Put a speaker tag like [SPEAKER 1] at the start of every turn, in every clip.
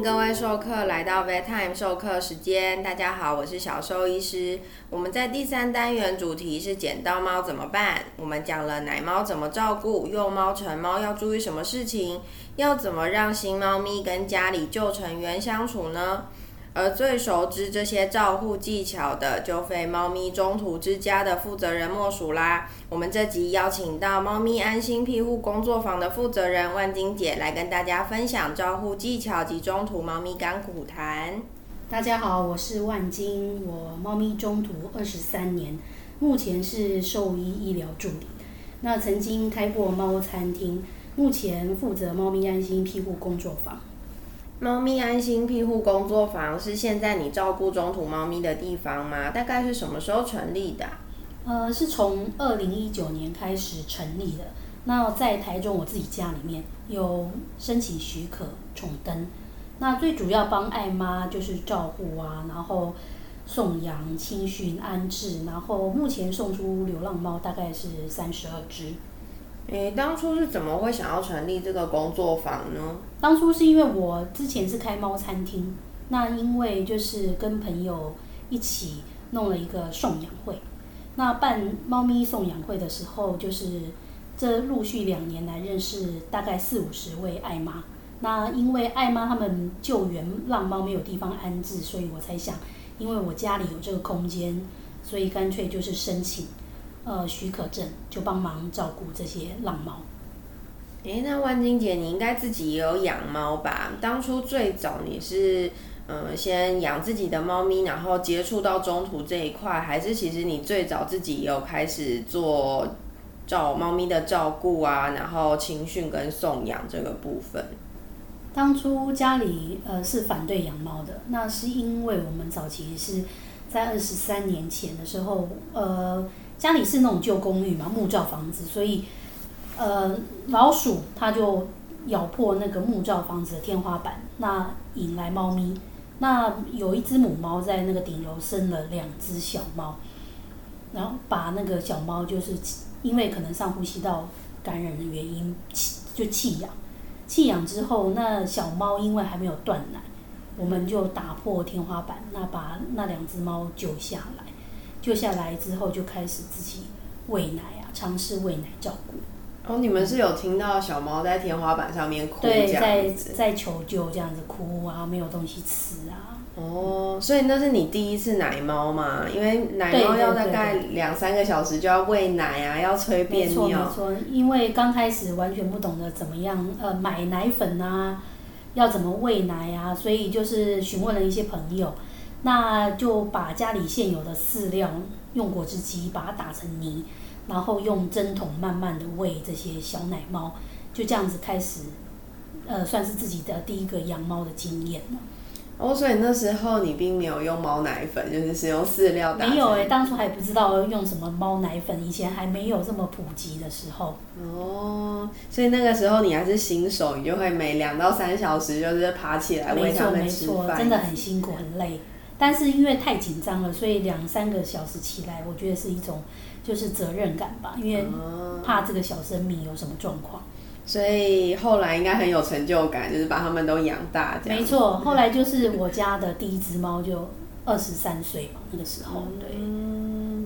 [SPEAKER 1] 各位授课来到 Vet Time 授课时间。大家好，我是小兽医师。我们在第三单元主题是捡到猫怎么办？我们讲了奶猫怎么照顾，幼猫、成猫要注意什么事情，要怎么让新猫咪跟家里旧成员相处呢？而最熟知这些照护技巧的，就非猫咪中途之家的负责人莫属啦。我们这集邀请到猫咪安心庇护工作坊的负责人万金姐来跟大家分享照护技巧及中途猫咪甘苦谈。
[SPEAKER 2] 大家好，我是万金，我猫咪中途二十三年，目前是兽医医疗助理。那曾经开过猫餐厅，目前负责猫咪安心庇护工作坊。
[SPEAKER 1] 猫咪安心庇护工作坊是现在你照顾中途猫咪的地方吗？大概是什么时候成立的？
[SPEAKER 2] 呃，是从二零一九年开始成立的。那在台中我自己家里面有申请许可宠登。那最主要帮爱妈就是照顾啊，然后送养、亲训、安置，然后目前送出流浪猫大概是三十二只。
[SPEAKER 1] 诶，当初是怎么会想要成立这个工作坊呢？
[SPEAKER 2] 当初是因为我之前是开猫餐厅，那因为就是跟朋友一起弄了一个送养会，那办猫咪送养会的时候，就是这陆续两年来认识大概四五十位爱妈，那因为爱妈他们救援让猫没有地方安置，所以我才想，因为我家里有这个空间，所以干脆就是申请。呃，许可证就帮忙照顾这些浪猫。
[SPEAKER 1] 诶，那万金姐，你应该自己也有养猫吧？当初最早你是嗯，先养自己的猫咪，然后接触到中途这一块，还是其实你最早自己也有开始做照猫咪的照顾啊，然后情训跟送养这个部分？
[SPEAKER 2] 当初家里呃是反对养猫的，那是因为我们早期是在二十三年前的时候，呃。家里是那种旧公寓嘛，木造房子，所以，呃，老鼠它就咬破那个木造房子的天花板，那引来猫咪。那有一只母猫在那个顶楼生了两只小猫，然后把那个小猫就是因为可能上呼吸道感染的原因弃就弃养，弃养之后那小猫因为还没有断奶，我们就打破天花板，那把那两只猫救下来。救下来之后，就开始自己喂奶啊，尝试喂奶照顾。
[SPEAKER 1] 哦，你们是有听到小猫在天花板上面哭，
[SPEAKER 2] 对，在在求救这样子哭啊，没有东西吃啊。
[SPEAKER 1] 哦，所以那是你第一次奶猫嘛？因为奶猫要大概两三个小时就要喂奶啊，要催便尿。
[SPEAKER 2] 没错没错，因为刚开始完全不懂得怎么样呃买奶粉啊，要怎么喂奶啊，所以就是询问了一些朋友。那就把家里现有的饲料用果汁机把它打成泥，然后用针筒慢慢的喂这些小奶猫，就这样子开始，呃，算是自己的第一个养猫的经验了。
[SPEAKER 1] 哦，所以那时候你并没有用猫奶粉，就是使用饲料打。
[SPEAKER 2] 没有哎，当初还不知道用什么猫奶粉，以前还没有这么普及的时候。
[SPEAKER 1] 哦，所以那个时候你还是新手，你就会每两到三小时就是爬起来喂它们吃饭，
[SPEAKER 2] 真的很辛苦很累。但是因为太紧张了，所以两三个小时起来，我觉得是一种就是责任感吧，因为怕这个小生命有什么状况。
[SPEAKER 1] 所以后来应该很有成就感，就是把他们都养大。
[SPEAKER 2] 没错，后来就是我家的第一只猫就二十三岁嘛，那个时候对，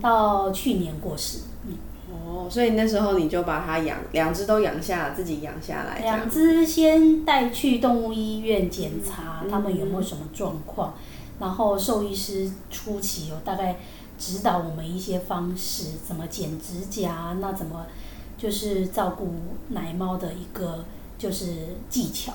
[SPEAKER 2] 到去年过世。
[SPEAKER 1] 嗯哦，所以那时候你就把它养两只都养下，自己养下来。
[SPEAKER 2] 两只先带去动物医院检查，他们有没有什么状况。然后兽医师初期有大概指导我们一些方式，怎么剪指甲，那怎么就是照顾奶猫的一个就是技巧。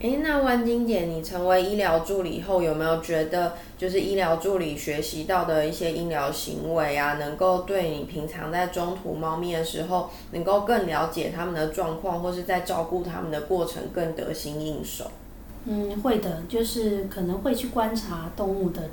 [SPEAKER 1] 哎，那万金姐，你成为医疗助理后，有没有觉得就是医疗助理学习到的一些医疗行为啊，能够对你平常在中途猫咪的时候，能够更了解他们的状况，或是在照顾他们的过程更得心应手？
[SPEAKER 2] 嗯，会的，就是可能会去观察动物的，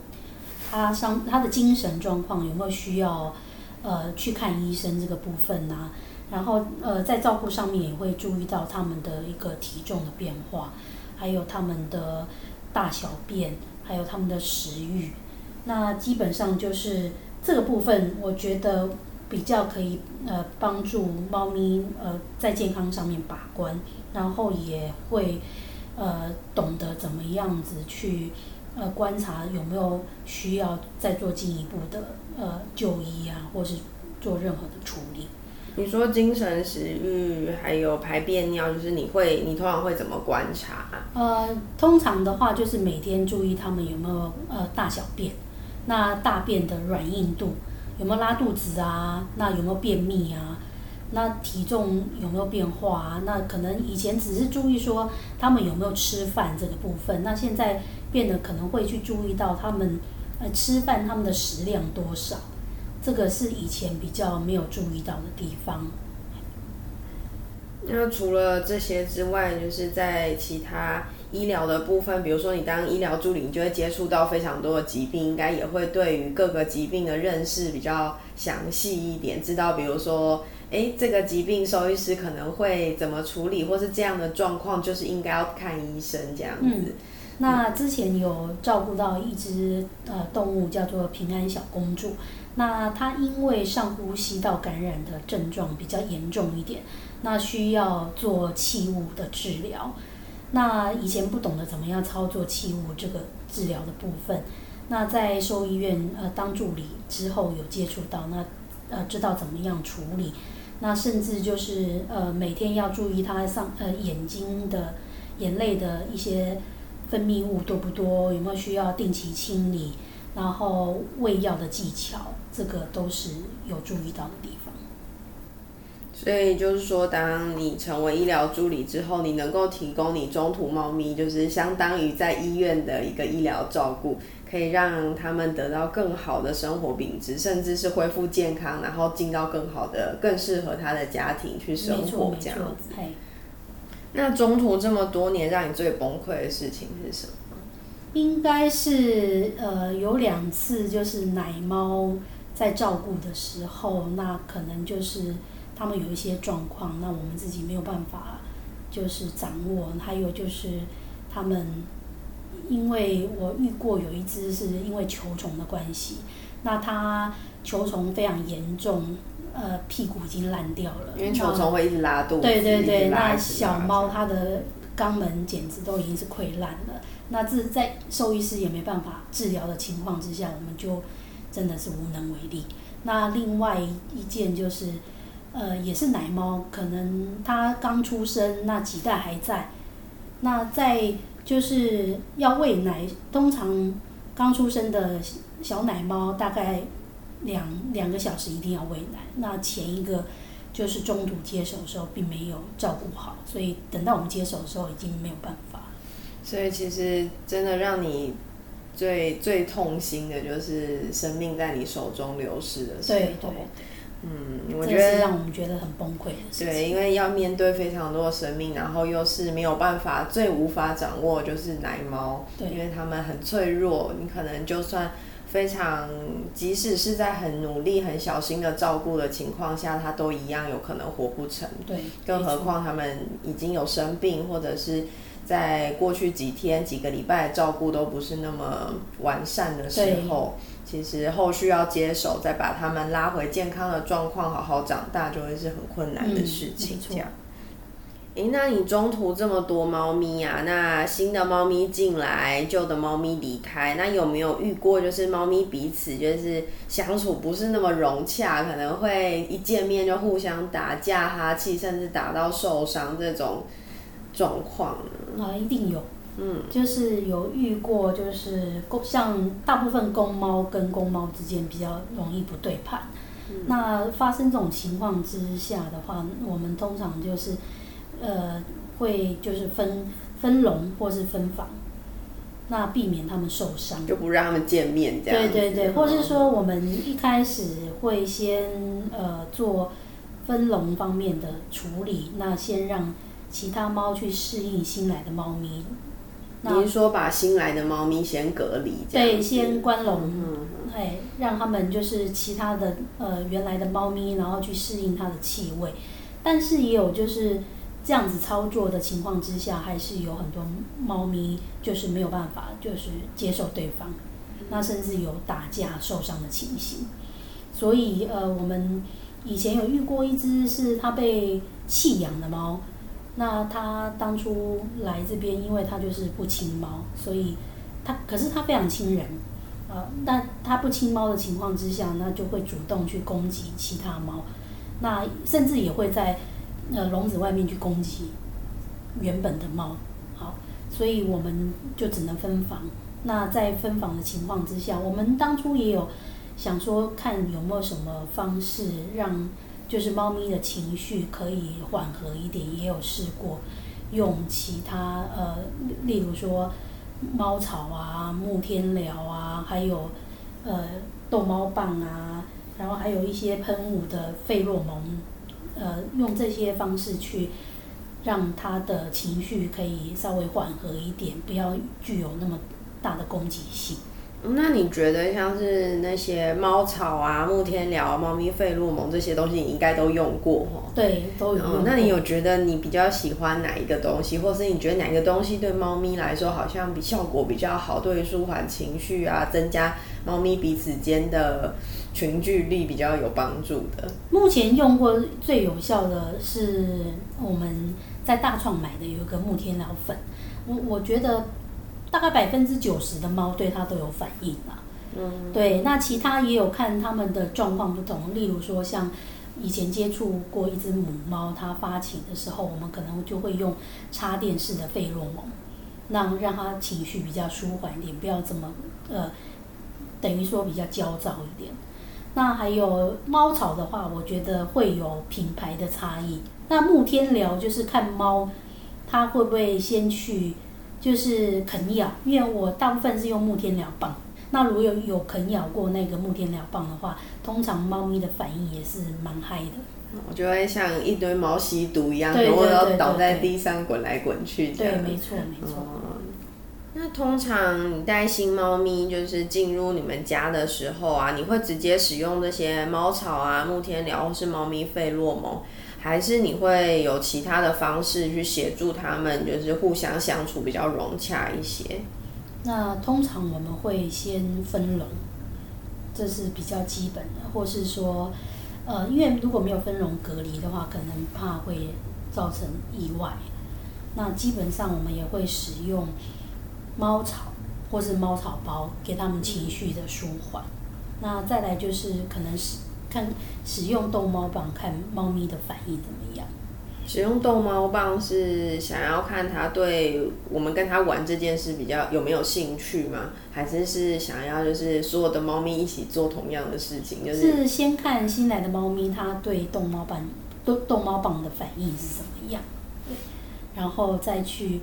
[SPEAKER 2] 它伤它的精神状况有没有需要，呃，去看医生这个部分呐。然后呃，在照顾上面也会注意到它们的一个体重的变化，还有它们的大小便，还有它们的食欲。那基本上就是这个部分，我觉得比较可以呃帮助猫咪呃在健康上面把关，然后也会。呃懂得怎么样子去呃观察有没有需要再做进一步的呃就医啊，或是做任何的处理。
[SPEAKER 1] 你说精神、食欲还有排便尿，就是你会你通常会怎么观察？
[SPEAKER 2] 呃，通常的话就是每天注意他们有没有呃大小便，那大便的软硬度有没有拉肚子啊？那有没有便秘啊？那体重有没有变化啊？那可能以前只是注意说他们有没有吃饭这个部分，那现在变得可能会去注意到他们呃吃饭他们的食量多少。这个是以前比较没有注意到的地方。
[SPEAKER 1] 那除了这些之外，就是在其他医疗的部分，比如说你当医疗助理，你就会接触到非常多的疾病，应该也会对于各个疾病的认识比较详细一点，知道比如说，哎，这个疾病兽医师可能会怎么处理，或是这样的状况，就是应该要看医生这样子。
[SPEAKER 2] 那之前有照顾到一只呃动物，叫做平安小公主。那它因为上呼吸道感染的症状比较严重一点，那需要做气雾的治疗。那以前不懂得怎么样操作气雾这个治疗的部分，那在兽医院呃当助理之后有接触到，那呃知道怎么样处理。那甚至就是呃每天要注意它上呃眼睛的眼泪的一些分泌物多不多，有没有需要定期清理。然后喂药的技巧，这个都是有注意到的地方。
[SPEAKER 1] 所以就是说，当你成为医疗助理之后，你能够提供你中途猫咪，就是相当于在医院的一个医疗照顾，可以让他们得到更好的生活品质，甚至是恢复健康，然后进到更好的、更适合他的家庭去生活这样子。那中途这么多年，让你最崩溃的事情是什么？
[SPEAKER 2] 应该是呃有两次，就是奶猫在照顾的时候，那可能就是他们有一些状况，那我们自己没有办法就是掌握。还有就是他们，因为我遇过有一只是因为球虫的关系，那它球虫非常严重，呃屁股已经烂掉了。
[SPEAKER 1] 因为球虫会一直拉肚子。
[SPEAKER 2] 对对对，那小猫它的肛门简直都已经是溃烂了。那这在兽医师也没办法治疗的情况之下，我们就真的是无能为力。那另外一件就是，呃，也是奶猫，可能它刚出生，那脐带还在。那在就是要喂奶，通常刚出生的小奶猫大概两两个小时一定要喂奶。那前一个就是中途接手的时候并没有照顾好，所以等到我们接手的时候已经没有办法。
[SPEAKER 1] 所以其实真的让你最最痛心的就是生命在你手中流失的时候。
[SPEAKER 2] 对对。
[SPEAKER 1] 嗯，我觉得
[SPEAKER 2] 让我们觉得很崩溃的事
[SPEAKER 1] 情。对，因为要面对非常多的生命，然后又是没有办法，最无法掌握就是奶猫，因为它们很脆弱，你可能就算非常，即使是在很努力、很小心的照顾的情况下，它都一样有可能活不成。
[SPEAKER 2] 对。
[SPEAKER 1] 更何况他们已经有生病，或者是。在过去几天、几个礼拜照顾都不是那么完善的时候，其实后续要接手，再把他们拉回健康的状况，好好长大，就会是很困难的事情。这样，诶，那你中途这么多猫咪啊，那新的猫咪进来，旧的猫咪离开，那有没有遇过就是猫咪彼此就是相处不是那么融洽，可能会一见面就互相打架、哈气，甚至打到受伤这种？状况
[SPEAKER 2] 啊，一定有，嗯，就是有遇过，就是公像大部分公猫跟公猫之间比较容易不对盘，那发生这种情况之下的话，我们通常就是，呃，会就是分分笼或是分房，那避免他们受伤，
[SPEAKER 1] 就不让他们见面这样。
[SPEAKER 2] 对对对，或是说我们一开始会先呃做分笼方面的处理，那先让。其他猫去适应新来的猫咪。
[SPEAKER 1] 您说把新来的猫咪先隔离？对，
[SPEAKER 2] 先关笼，嗯哎，让他们就是其他的呃原来的猫咪，然后去适应它的气味。但是也有就是这样子操作的情况之下，还是有很多猫咪就是没有办法就是接受对方，那甚至有打架受伤的情形。所以呃，我们以前有遇过一只是它被弃养的猫。那它当初来这边，因为它就是不亲猫，所以它可是它非常亲人，呃，但它不亲猫的情况之下，那就会主动去攻击其他猫，那甚至也会在呃笼子外面去攻击原本的猫，好，所以我们就只能分房。那在分房的情况之下，我们当初也有想说，看有没有什么方式让。就是猫咪的情绪可以缓和一点，也有试过用其他呃，例如说猫草啊、木天蓼啊，还有呃逗猫棒啊，然后还有一些喷雾的费洛蒙，呃，用这些方式去让它的情绪可以稍微缓和一点，不要具有那么大的攻击性。
[SPEAKER 1] 那你觉得像是那些猫草啊、木天聊、猫咪费洛蒙这些东西，你应该都用过哈？
[SPEAKER 2] 对，都有。
[SPEAKER 1] 那你有觉得你比较喜欢哪一个东西，或是你觉得哪个东西对猫咪来说好像比效果比较好，对于舒缓情绪啊、增加猫咪彼此间的群聚力比较有帮助的？
[SPEAKER 2] 目前用过最有效的是我们在大创买的有一个木天蓼粉，我我觉得。大概百分之九十的猫对它都有反应啦。嗯，对，那其他也有看它们的状况不同，例如说像以前接触过一只母猫，它发情的时候，我们可能就会用插电式的费洛蒙，让让它情绪比较舒缓一点，不要这么呃，等于说比较焦躁一点。那还有猫草的话，我觉得会有品牌的差异。那慕天聊就是看猫，它会不会先去。就是啃咬，因为我大部分是用木天蓼棒。那如果有有啃咬过那个木天蓼棒的话，通常猫咪的反应也是蛮嗨的。
[SPEAKER 1] 我就会像一堆猫吸毒一样，然后要倒在地上滚来滚去。
[SPEAKER 2] 对，没错没错。
[SPEAKER 1] 那通常你带新猫咪就是进入你们家的时候啊，你会直接使用这些猫草啊、木天蓼或是猫咪费洛蒙？还是你会有其他的方式去协助他们，就是互相相处比较融洽一些。
[SPEAKER 2] 那通常我们会先分笼，这是比较基本的，或是说，呃，因为如果没有分笼隔离的话，可能怕会造成意外。那基本上我们也会使用猫草或是猫草包，给他们情绪的舒缓。那再来就是可能是。看使用逗猫棒，看猫咪的反应怎么样。
[SPEAKER 1] 使用逗猫棒是想要看它对我们跟它玩这件事比较有没有兴趣吗？还是是想要就是所有的猫咪一起做同样的事情？就是
[SPEAKER 2] 先看新来的猫咪，它对逗猫棒逗逗猫棒的反应是怎么样？对，然后再去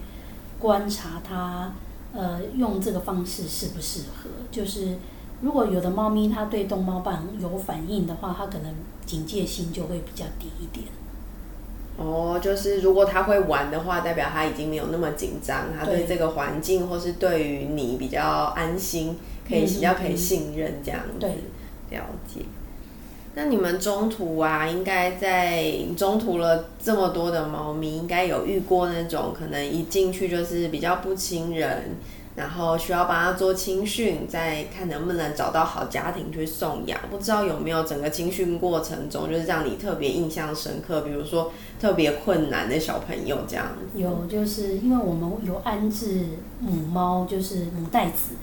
[SPEAKER 2] 观察它，呃，用这个方式适不适合？就是。如果有的猫咪它对逗猫棒有反应的话，它可能警戒心就会比较低一点。
[SPEAKER 1] 哦，就是如果它会玩的话，代表它已经没有那么紧张，它对这个环境或是对于你比较安心，可以比较可以信任这样子。了解。那你们中途啊，应该在中途了这么多的猫咪，应该有遇过那种可能一进去就是比较不亲人。然后需要帮他做青训，再看能不能找到好家庭去送养。不知道有没有整个青训过程中，就是让你特别印象深刻，比如说特别困难的小朋友这样。
[SPEAKER 2] 有，就是因为我们有安置母猫，就是母袋子。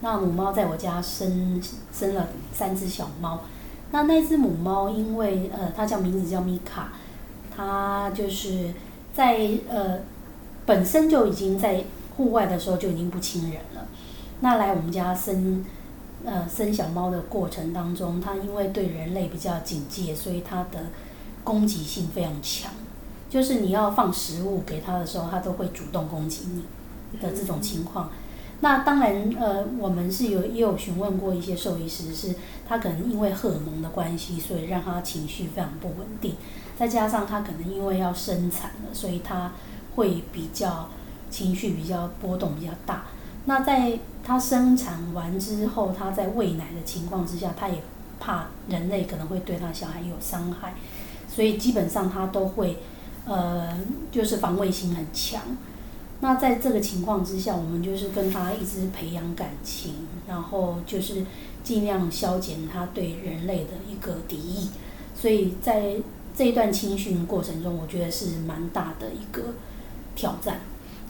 [SPEAKER 2] 那母猫在我家生生了三只小猫。那那只母猫，因为呃，它叫名字叫米卡，它就是在呃本身就已经在。户外的时候就已经不亲人了，那来我们家生，呃，生小猫的过程当中，它因为对人类比较警戒，所以它的攻击性非常强。就是你要放食物给它的时候，它都会主动攻击你的这种情况。那当然，呃，我们是有也有询问过一些兽医师，是他可能因为荷尔蒙的关系，所以让他情绪非常不稳定，再加上他可能因为要生产了，所以他会比较。情绪比较波动比较大，那在它生产完之后，它在喂奶的情况之下，它也怕人类可能会对它小孩有伤害，所以基本上它都会，呃，就是防卫心很强。那在这个情况之下，我们就是跟它一直培养感情，然后就是尽量消减它对人类的一个敌意。所以在这一段青训过程中，我觉得是蛮大的一个挑战。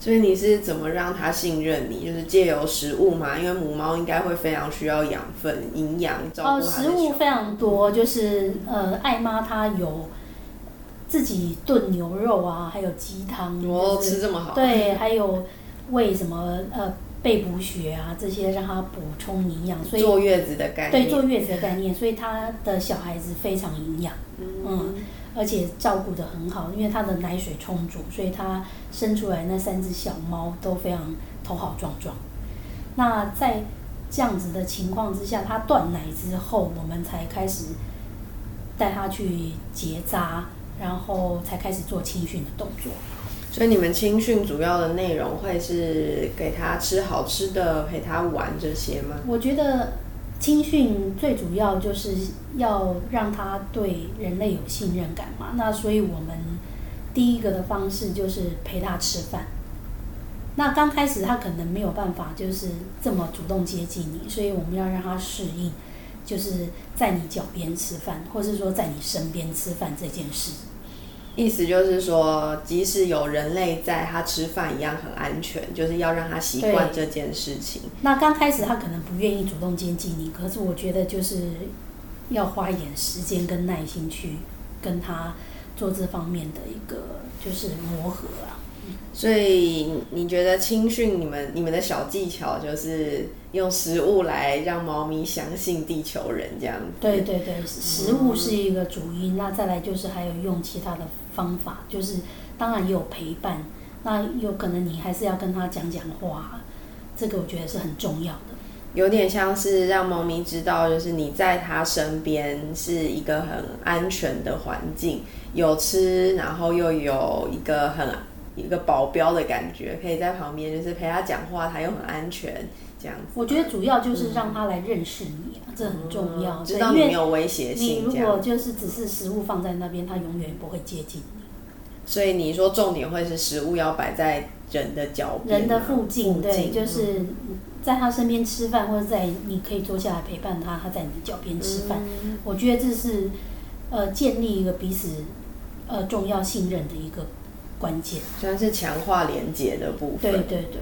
[SPEAKER 1] 所以你是怎么让它信任你？就是借由食物嘛，因为母猫应该会非常需要养分、营养，照顾它
[SPEAKER 2] 哦，食物非常多，就是呃，爱妈她有自己炖牛肉啊，还有鸡汤，
[SPEAKER 1] 哦，
[SPEAKER 2] 就是
[SPEAKER 1] 吃这么好，
[SPEAKER 2] 对，还有喂什么呃备补血啊这些，让它补充营养，所以
[SPEAKER 1] 坐月子的概念，
[SPEAKER 2] 对坐月子的概念，所以他的小孩子非常营养，嗯，而且照顾得很好，因为他的奶水充足，所以他生出来那三只小猫都非常头好壮壮。那在这样子的情况之下，它断奶之后，我们才开始带它去结扎，然后才开始做青训的动作。
[SPEAKER 1] 所以你们青训主要的内容会是给他吃好吃的，陪他玩这些吗？
[SPEAKER 2] 我觉得青训最主要就是要让他对人类有信任感嘛。那所以我们第一个的方式就是陪他吃饭。那刚开始他可能没有办法就是这么主动接近你，所以我们要让他适应，就是在你脚边吃饭，或是说在你身边吃饭这件事。
[SPEAKER 1] 意思就是说，即使有人类在，他吃饭一样很安全，就是要让他习惯这件事情。
[SPEAKER 2] 那刚开始他可能不愿意主动接近你，可是我觉得就是要花一点时间跟耐心去跟他做这方面的一个就是磨合啊。
[SPEAKER 1] 所以你觉得青训你们你们的小技巧就是用食物来让猫咪相信地球人这样子？
[SPEAKER 2] 对对对，食物是一个主因，那再来就是还有用其他的方法，就是当然也有陪伴，那有可能你还是要跟他讲讲话，这个我觉得是很重要的。
[SPEAKER 1] 有点像是让猫咪知道，就是你在它身边是一个很安全的环境，有吃，然后又有一个很一个保镖的感觉，可以在旁边就是陪它讲话，它又很安全这样子。
[SPEAKER 2] 我觉得主要就是让他来认识你啊，这很重要。
[SPEAKER 1] 知道你没有威胁性
[SPEAKER 2] 你
[SPEAKER 1] 性，
[SPEAKER 2] 如。果就是只是食物放在那边，他永远不会接近你。
[SPEAKER 1] 所以你说重点会是食物要摆在人的脚边啊、
[SPEAKER 2] 人的附近，对，就
[SPEAKER 1] 嗯
[SPEAKER 2] 是在他身边吃饭，或者在你可以坐下来陪伴他，他在你的脚边吃饭。
[SPEAKER 1] 嗯
[SPEAKER 2] 我觉得这是呃建立一个彼此呃重要信任的一个关键。
[SPEAKER 1] 算是强化连接的部分。
[SPEAKER 2] 对对对，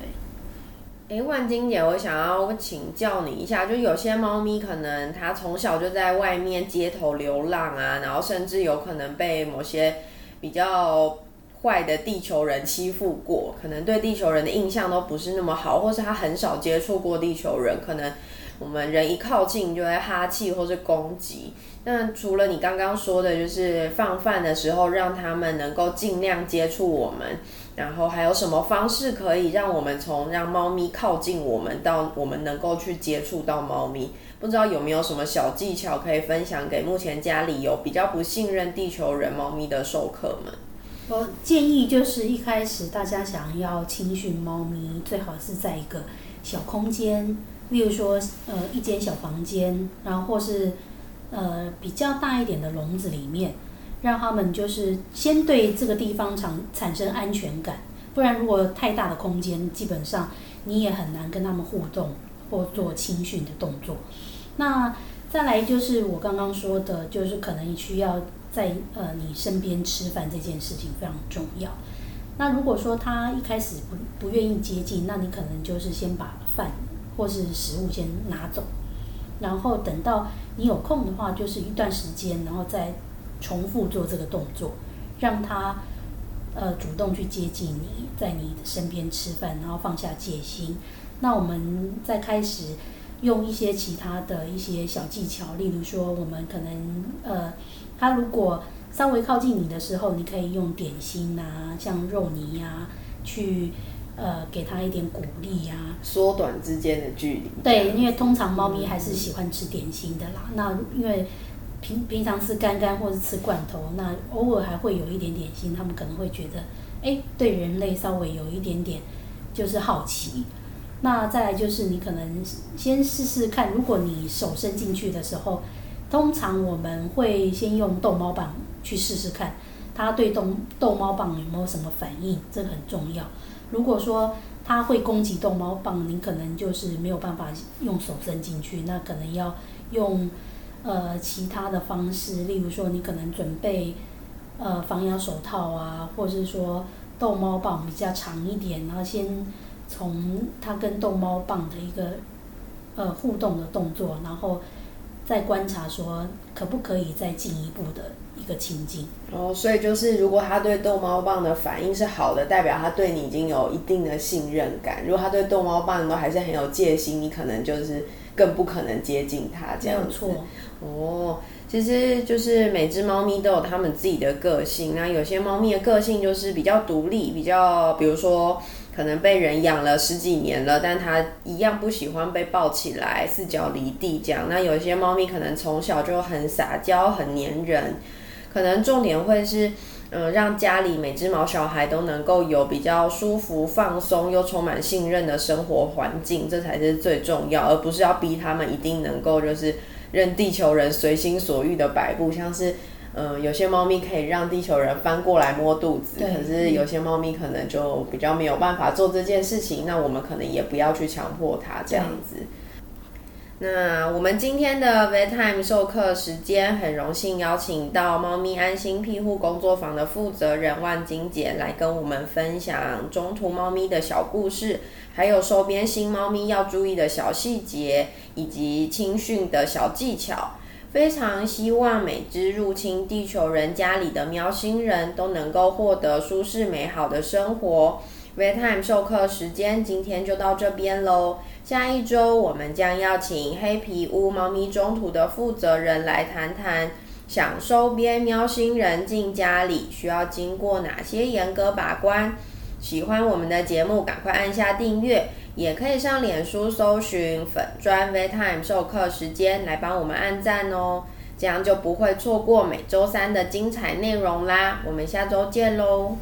[SPEAKER 1] 哎，万金姐，我想要请教你一下，就有些猫咪可能它从小就在外面街头流浪啊，然后甚至有可能被某些比较坏的地球人欺负过，可能对地球人的印象都不是那么好，或是它很少接触过地球人，可能我们人一靠近就会哈气或是攻击。那除了你刚刚说的，就是放饭的时候让他们能够尽量接触我们，然后还有什么方式可以让我们从让猫咪靠近我们到我们能够去接触到猫咪？不知道有没有什么小技巧可以分享给目前家里有比较不信任地球人猫咪的授课们？
[SPEAKER 2] 我建议就是一开始大家想要亲训猫咪，最好是在一个小空间，例如说呃一间小房间，然后或是呃比较大一点的笼子里面，让他们就是先对这个地方产产生安全感，不然如果太大的空间，基本上你也很难跟他们互动或做亲训的动作。那再来就是我刚刚说的，就是可能需要在呃你身边吃饭这件事情非常重要。那如果说他一开始不不愿意接近，那你可能就是先把饭或是食物先拿走，然后等到你有空的话，就是一段时间，然后再重复做这个动作，让他呃主动去接近你，在你的身边吃饭，然后放下戒心。那我们再开始用一些其他的一些小技巧，例如说，我们可能呃，他如果稍微靠近你的时候，你可以用点心啊，像肉泥呀、去呃给他一点鼓励呀、
[SPEAKER 1] 缩短之间的距离。
[SPEAKER 2] 对，因为通常猫咪还是喜欢吃点心的啦。那因为平平常吃干干或是吃罐头，那偶尔还会有一点点心，他们可能会觉得，哎，对人类稍微有一点点就是好奇。那再来就是你可能先试试看，如果你手伸进去的时候，通常我们会先用逗猫棒去试试看，它对逗逗猫棒有没有什么反应，这个很重要。如果说它会攻击逗猫棒，你可能就是没有办法用手伸进去，那可能要用呃其他的方式，例如说你可能准备呃防咬手套啊，或者是说逗猫棒比较长一点，然后先从它跟逗猫棒的一个呃互动的动作，然后再观察说可不可以再进一步的一个亲近。
[SPEAKER 1] 哦，所以就是如果他对逗猫棒的反应是好的，代表他对你已经有一定的信任感。如果他对逗猫棒都还是很有戒心，你可能就是更不可能接近他这样子。
[SPEAKER 2] 错。
[SPEAKER 1] 哦，其实就是每只猫咪都有它们自己的个性。那有些猫咪的个性就是比较独立，比较比如说可能被人养了十几年了，但它一样不喜欢被抱起来，四脚离地这样。那有一些猫咪可能从小就很撒娇，很黏人。可能重点会是，嗯，让家里每只毛小孩都能够有比较舒服、放松又充满信任的生活环境，这才是最重要，而不是要逼他们一定能够就是任地球人随心所欲的摆布。像是，嗯，有些猫咪可以让地球人翻过来摸肚子，可是有些猫咪可能就比较没有办法做这件事情，那我们可能也不要去强迫它这样子。那我们今天的 Vet Time 授课时间，很荣幸邀请到猫咪安心庇护工作坊的负责人万金姐来跟我们分享中途猫咪的小故事，还有收编新猫咪要注意的小细节，以及青训的小技巧。非常希望每只入侵地球人家里的喵星人都能够获得舒适美好的生活。Vet Time 授课时间今天就到这边喽。下一周我们将邀请黑皮屋猫咪中途的负责人来谈谈，想收编喵星人进家里需要经过哪些严格把关。喜欢我们的节目，赶快按下订阅，也可以上脸书搜寻粉专 VTime 授课时间来帮我们按赞哦，这样就不会错过每周三的精彩内容啦。我们下周见喽！